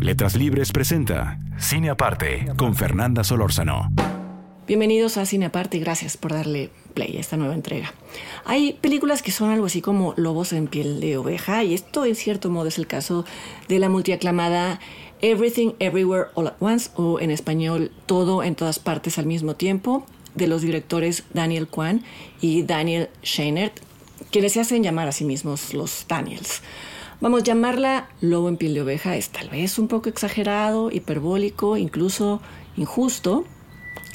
Letras Libres presenta Cine Aparte con Fernanda Solórzano. Bienvenidos a Cine Aparte y gracias por darle play a esta nueva entrega. Hay películas que son algo así como lobos en piel de oveja y esto en cierto modo es el caso de la multiaclamada Everything Everywhere All at Once o en español Todo en todas partes al mismo tiempo de los directores Daniel Kwan y Daniel Scheinert, quienes se hacen llamar a sí mismos los Daniels. Vamos, llamarla lobo en piel de oveja es tal vez un poco exagerado, hiperbólico, incluso injusto,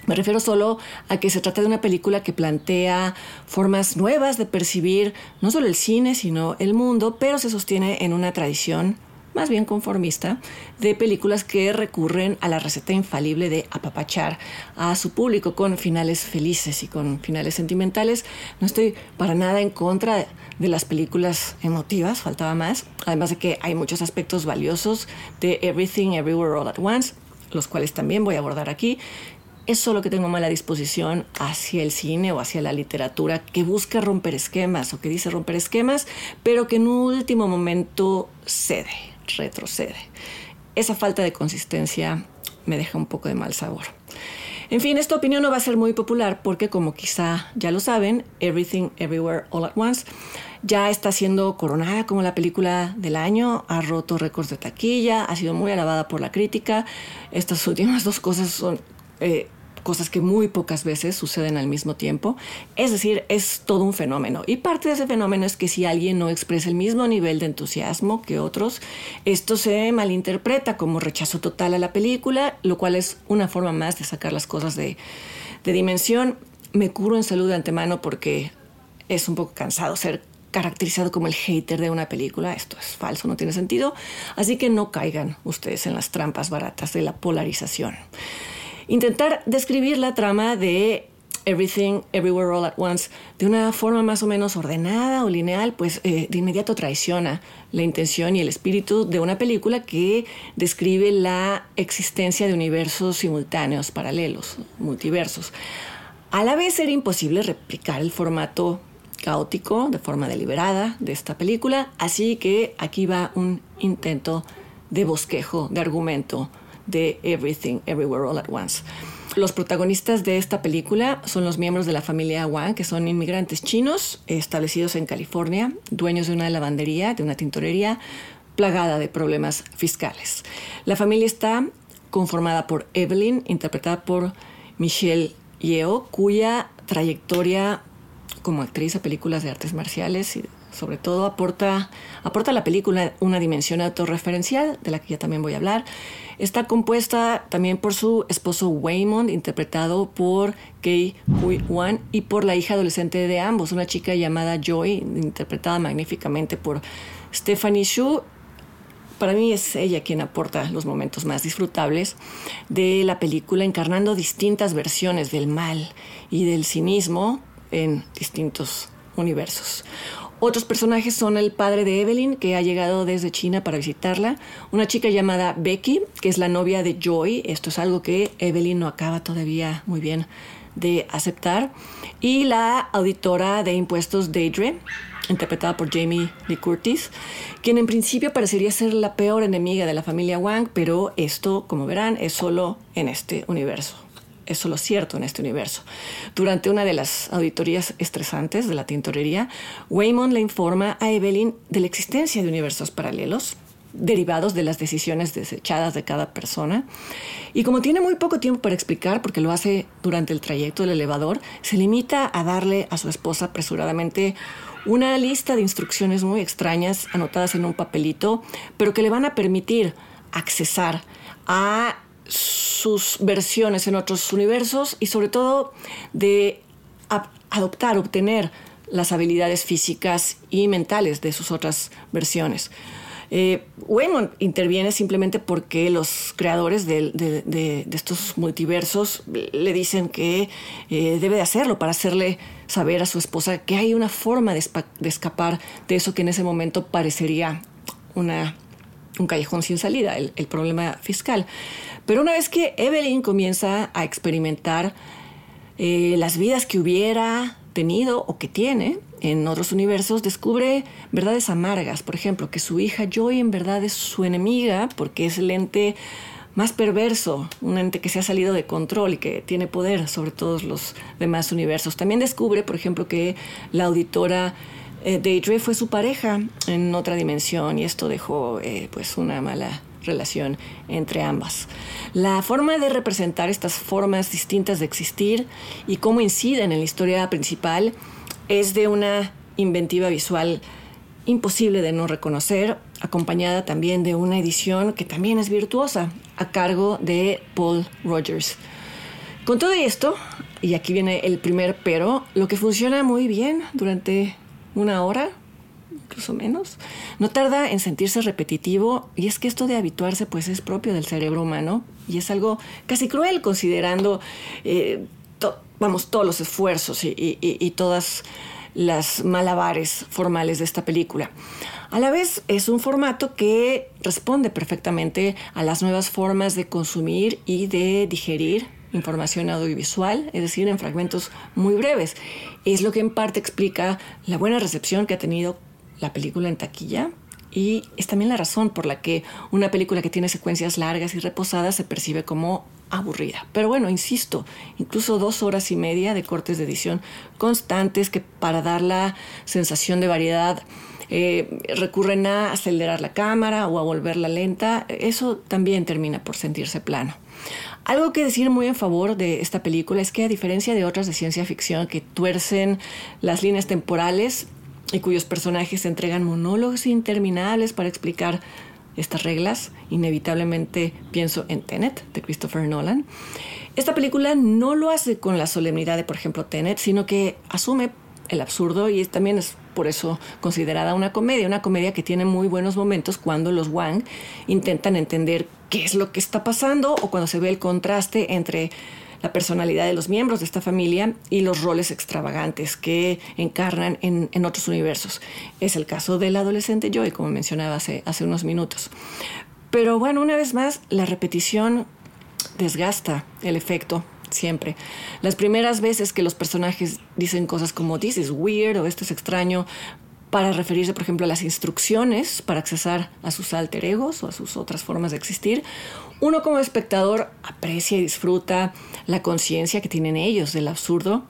me refiero solo a que se trata de una película que plantea formas nuevas de percibir no solo el cine, sino el mundo, pero se sostiene en una tradición más bien conformista de películas que recurren a la receta infalible de apapachar a su público con finales felices y con finales sentimentales. No estoy para nada en contra de las películas emotivas, faltaba más, además de que hay muchos aspectos valiosos de Everything Everywhere All at Once los cuales también voy a abordar aquí, es solo que tengo mala disposición hacia el cine o hacia la literatura que busca romper esquemas o que dice romper esquemas, pero que en un último momento cede, retrocede. Esa falta de consistencia me deja un poco de mal sabor. En fin, esta opinión no va a ser muy popular porque, como quizá ya lo saben, Everything Everywhere All at Once ya está siendo coronada como la película del año, ha roto récords de taquilla, ha sido muy alabada por la crítica. Estas últimas dos cosas son eh, cosas que muy pocas veces suceden al mismo tiempo. Es decir, es todo un fenómeno. Y parte de ese fenómeno es que si alguien no expresa el mismo nivel de entusiasmo que otros, esto se malinterpreta como rechazo total a la película, lo cual es una forma más de sacar las cosas de, de dimensión. Me curo en salud de antemano porque es un poco cansado ser caracterizado como el hater de una película. Esto es falso, no tiene sentido. Así que no caigan ustedes en las trampas baratas de la polarización intentar describir la trama de Everything, Everywhere, All at Once de una forma más o menos ordenada o lineal, pues eh, de inmediato traiciona la intención y el espíritu de una película que describe la existencia de universos simultáneos, paralelos, multiversos. A la vez era imposible replicar el formato caótico de forma deliberada de esta película, así que aquí va un intento de bosquejo, de argumento de Everything, Everywhere, All at Once. Los protagonistas de esta película son los miembros de la familia Wang, que son inmigrantes chinos establecidos en California, dueños de una lavandería, de una tintorería, plagada de problemas fiscales. La familia está conformada por Evelyn, interpretada por Michelle Yeo, cuya trayectoria como actriz a películas de artes marciales y sobre todo aporta, aporta a la película una dimensión autorreferencial, de la que ya también voy a hablar. Está compuesta también por su esposo Waymond, interpretado por Kei Hui Wan, y por la hija adolescente de ambos, una chica llamada Joy, interpretada magníficamente por Stephanie Shu. Para mí es ella quien aporta los momentos más disfrutables de la película, encarnando distintas versiones del mal y del cinismo en distintos universos. Otros personajes son el padre de Evelyn, que ha llegado desde China para visitarla, una chica llamada Becky, que es la novia de Joy, esto es algo que Evelyn no acaba todavía muy bien de aceptar, y la auditora de impuestos Deidre, interpretada por Jamie Lee Curtis, quien en principio parecería ser la peor enemiga de la familia Wang, pero esto, como verán, es solo en este universo es solo cierto en este universo. Durante una de las auditorías estresantes de la tintorería, Waymond le informa a Evelyn de la existencia de universos paralelos derivados de las decisiones desechadas de cada persona. Y como tiene muy poco tiempo para explicar, porque lo hace durante el trayecto del elevador, se limita a darle a su esposa apresuradamente una lista de instrucciones muy extrañas anotadas en un papelito, pero que le van a permitir accesar a sus versiones en otros universos y sobre todo de adoptar, obtener las habilidades físicas y mentales de sus otras versiones. Eh, bueno, interviene simplemente porque los creadores de, estos multiversos le dicen que eh, debe de hacerlo para hacerle saber a su esposa que hay una forma de, escapar de eso que en ese momento parecería una, un callejón sin salida, el, el problema fiscal. Pero una vez que Evelyn comienza a experimentar eh, las vidas que hubiera tenido o que tiene en otros universos, descubre verdades amargas. Por ejemplo, que su hija Joy en verdad es su enemiga porque es el ente más perverso, un ente que se ha salido de control y que tiene poder sobre todos los demás universos. También descubre, por ejemplo, que la auditora eh, Deidre fue su pareja en otra dimensión y esto dejó eh, pues una mala relación entre ambas. La forma de representar estas formas distintas de existir y cómo inciden en la historia principal es de una inventiva visual imposible de no reconocer, acompañada también de una edición que también es virtuosa, a cargo de Paul Rogers. Con todo esto, y aquí viene el primer pero, lo que funciona muy bien durante una hora incluso menos, no tarda en sentirse repetitivo y es que esto de habituarse pues es propio del cerebro humano y es algo casi cruel considerando, eh, vamos, todos los esfuerzos y, y todas las malabares formales de esta película. A la vez es un formato que responde perfectamente a las nuevas formas de consumir y de digerir información audiovisual, es decir, en fragmentos muy breves. Es lo que en parte explica la buena recepción que ha tenido la película en taquilla y es también la razón por la que una película que tiene secuencias largas y reposadas se percibe como aburrida. Pero bueno, insisto, incluso dos horas y media de cortes de edición constantes que para dar la sensación de variedad eh, recurren a acelerar la cámara o a volverla lenta, eso también termina por sentirse plano. Algo que decir muy en favor de esta película es que a diferencia de otras de ciencia ficción que tuercen las líneas temporales, y cuyos personajes entregan monólogos interminables para explicar estas reglas. Inevitablemente pienso en Tenet de Christopher Nolan. Esta película no lo hace con la solemnidad de, por ejemplo, Tenet, sino que asume el absurdo y también es por eso considerada una comedia, una comedia que tiene muy buenos momentos cuando los Wang intentan entender qué es lo que está pasando o cuando se ve el contraste entre la personalidad de los miembros de esta familia y los roles extravagantes que encarnan en, otros universos. Es el caso del adolescente Joy, como mencionaba hace, hace unos minutos. Pero bueno, una vez más, la repetición desgasta el efecto siempre. Las primeras veces que los personajes dicen cosas como this is weird o esto es extraño, para referirse, por ejemplo, a las instrucciones para accesar a sus alter egos o a sus otras formas de existir, uno como espectador aprecia y disfruta la conciencia que tienen ellos del absurdo,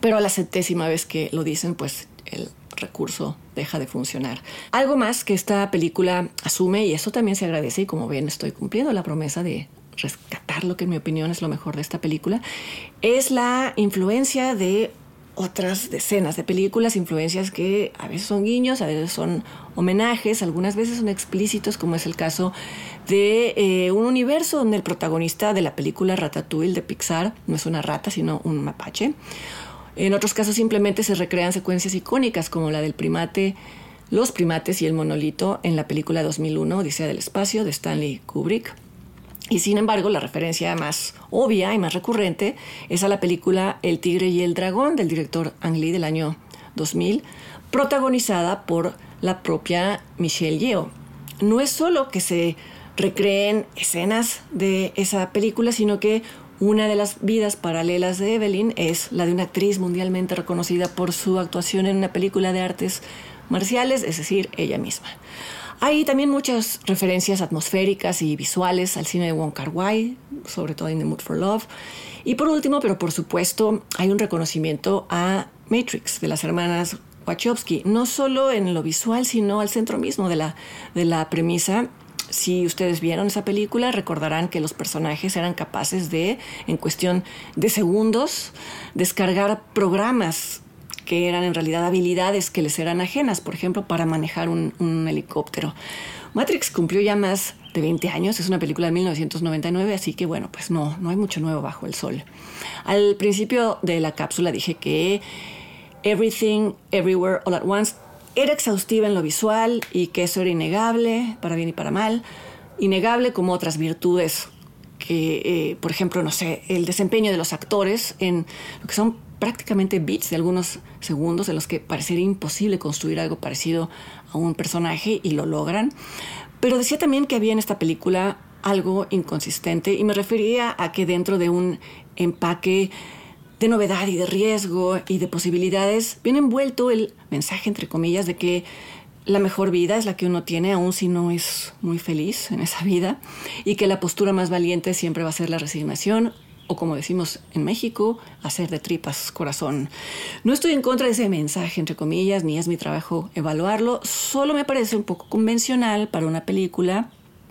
pero a la centésima vez que lo dicen, pues el recurso deja de funcionar. Algo más que esta película asume, y eso también se agradece, y como ven estoy cumpliendo la promesa de rescatar lo que en mi opinión es lo mejor de esta película, es la influencia de otras decenas de películas, influencias que a veces son guiños, a veces son homenajes, algunas veces son explícitos, como es el caso de eh, un universo donde el protagonista de la película Ratatouille de Pixar no es una rata, sino un mapache. En otros casos simplemente se recrean secuencias icónicas como la del primate, los primates y el monolito en la película 2001, Odisea del Espacio, de Stanley Kubrick. Y sin embargo, la referencia más obvia y más recurrente es a la película El tigre y el dragón del director Ang Lee del año 2000, protagonizada por la propia Michelle Yeoh. No es solo que se recreen escenas de esa película, sino que una de las vidas paralelas de Evelyn es la de una actriz mundialmente reconocida por su actuación en una película de artes marciales, es decir, ella misma. Hay también muchas referencias atmosféricas y visuales al cine de Wong Kar Wai, sobre todo en The Mood for Love. Y por último, pero por supuesto, hay un reconocimiento a Matrix de las hermanas Wachowski, no solo en lo visual, sino al centro mismo de la, de la premisa si ustedes vieron esa película, recordarán que los personajes eran capaces de, en cuestión de segundos, descargar programas que eran en realidad habilidades que les eran ajenas, por ejemplo, para manejar un, helicóptero. Matrix cumplió ya más de 20 años, es una película de 1999, así que bueno, pues no, no hay mucho nuevo bajo el sol. Al principio de la cápsula dije que Everything, Everywhere, All at Once era exhaustiva en lo visual y que eso era innegable, para bien y para mal, innegable como otras virtudes que, eh, por ejemplo, no sé, el desempeño de los actores en lo que son prácticamente bits de algunos segundos en los que parecería imposible construir algo parecido a un personaje y lo logran. Pero decía también que había en esta película algo inconsistente y me refería a que dentro de un empaque de novedad y de riesgo y de posibilidades viene envuelto el mensaje, entre comillas, de que la mejor vida es la que uno tiene, aun si no es muy feliz en esa vida, y que la postura más valiente siempre va a ser la resignación, o como decimos en México, hacer de tripas corazón. No estoy en contra de ese mensaje, entre comillas, ni es mi trabajo evaluarlo, solo me parece un poco convencional para una película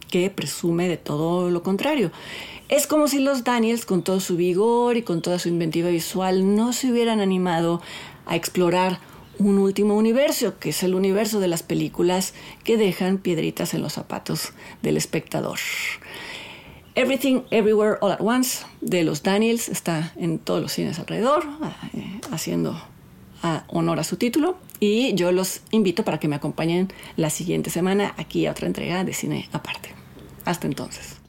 que presume de todo lo contrario. Es como si los Daniels, con todo su vigor y con toda su inventiva visual, no se hubieran animado a explorar un último universo, que es el universo de las películas que dejan piedritas en los zapatos del espectador. Everything Everywhere All at Once de los Daniels está en todos los cines alrededor, eh, haciendo honor a su título. Y yo los invito para que me acompañen la siguiente semana aquí a otra entrega de cine aparte. Hasta entonces.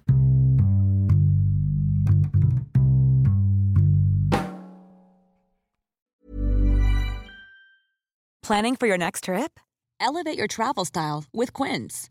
Planning for your next trip? Elevate your travel style with Quince.